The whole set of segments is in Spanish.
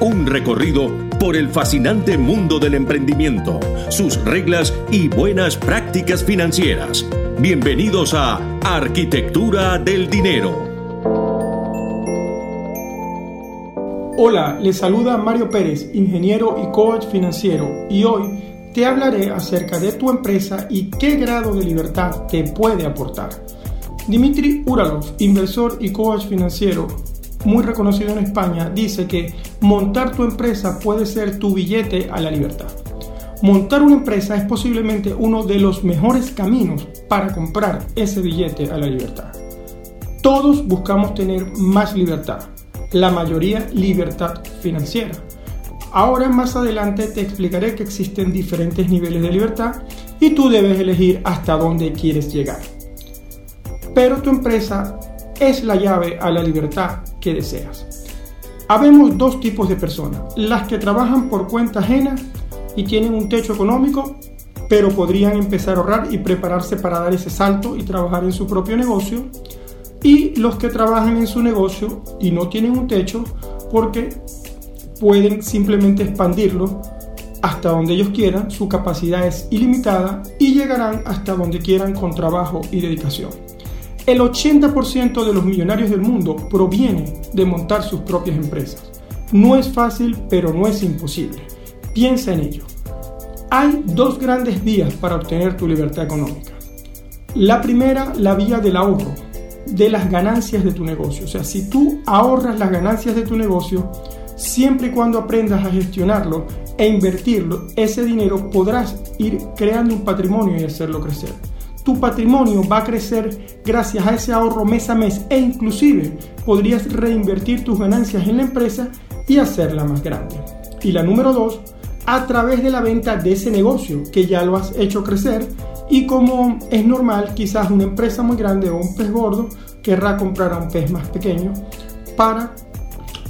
Un recorrido por el fascinante mundo del emprendimiento, sus reglas y buenas prácticas financieras. Bienvenidos a Arquitectura del Dinero. Hola, les saluda Mario Pérez, ingeniero y coach financiero, y hoy te hablaré acerca de tu empresa y qué grado de libertad te puede aportar. Dimitri Uralov, inversor y coach financiero, muy reconocido en España, dice que montar tu empresa puede ser tu billete a la libertad. Montar una empresa es posiblemente uno de los mejores caminos para comprar ese billete a la libertad. Todos buscamos tener más libertad, la mayoría libertad financiera. Ahora más adelante te explicaré que existen diferentes niveles de libertad y tú debes elegir hasta dónde quieres llegar. Pero tu empresa es la llave a la libertad que deseas. Habemos dos tipos de personas, las que trabajan por cuenta ajena y tienen un techo económico, pero podrían empezar a ahorrar y prepararse para dar ese salto y trabajar en su propio negocio, y los que trabajan en su negocio y no tienen un techo porque pueden simplemente expandirlo hasta donde ellos quieran, su capacidad es ilimitada y llegarán hasta donde quieran con trabajo y dedicación. El 80% de los millonarios del mundo proviene de montar sus propias empresas. No es fácil, pero no es imposible. Piensa en ello. Hay dos grandes vías para obtener tu libertad económica. La primera, la vía del ahorro, de las ganancias de tu negocio. O sea, si tú ahorras las ganancias de tu negocio, siempre y cuando aprendas a gestionarlo e invertirlo, ese dinero podrás ir creando un patrimonio y hacerlo crecer tu patrimonio va a crecer gracias a ese ahorro mes a mes e inclusive podrías reinvertir tus ganancias en la empresa y hacerla más grande. Y la número dos, a través de la venta de ese negocio que ya lo has hecho crecer y como es normal, quizás una empresa muy grande o un pez gordo querrá comprar a un pez más pequeño para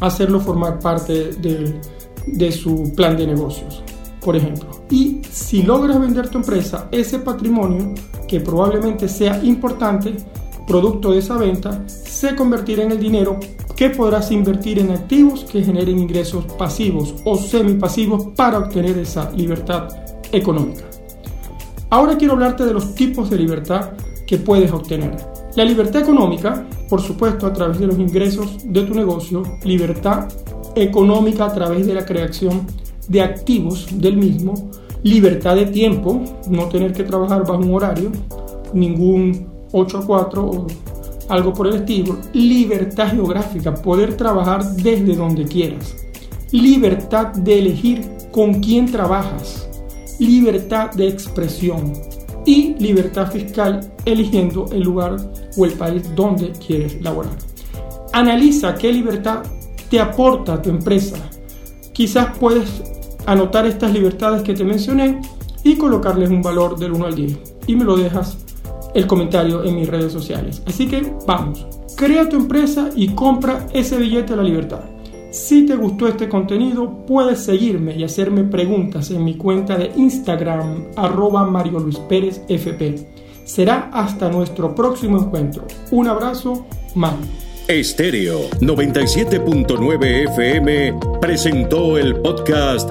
hacerlo formar parte de, de su plan de negocios, por ejemplo. Y si logras vender tu empresa, ese patrimonio que probablemente sea importante, producto de esa venta, se convertirá en el dinero que podrás invertir en activos que generen ingresos pasivos o semipasivos para obtener esa libertad económica. Ahora quiero hablarte de los tipos de libertad que puedes obtener. La libertad económica, por supuesto, a través de los ingresos de tu negocio, libertad económica a través de la creación de activos del mismo, libertad de tiempo, no tener que trabajar bajo un horario, ningún 8 a 4 o algo por el estilo, libertad geográfica, poder trabajar desde donde quieras, libertad de elegir con quién trabajas, libertad de expresión y libertad fiscal eligiendo el lugar o el país donde quieres laborar. Analiza qué libertad te aporta tu empresa. Quizás puedes anotar estas libertades que te mencioné y colocarles un valor del 1 al 10. Y me lo dejas el comentario en mis redes sociales. Así que vamos, crea tu empresa y compra ese billete de la libertad. Si te gustó este contenido, puedes seguirme y hacerme preguntas en mi cuenta de Instagram, arroba Mario Luis Pérez FP. Será hasta nuestro próximo encuentro. Un abrazo, Mario. Estéreo 97.9 FM presentó el podcast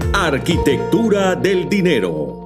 Arquitectura del Dinero.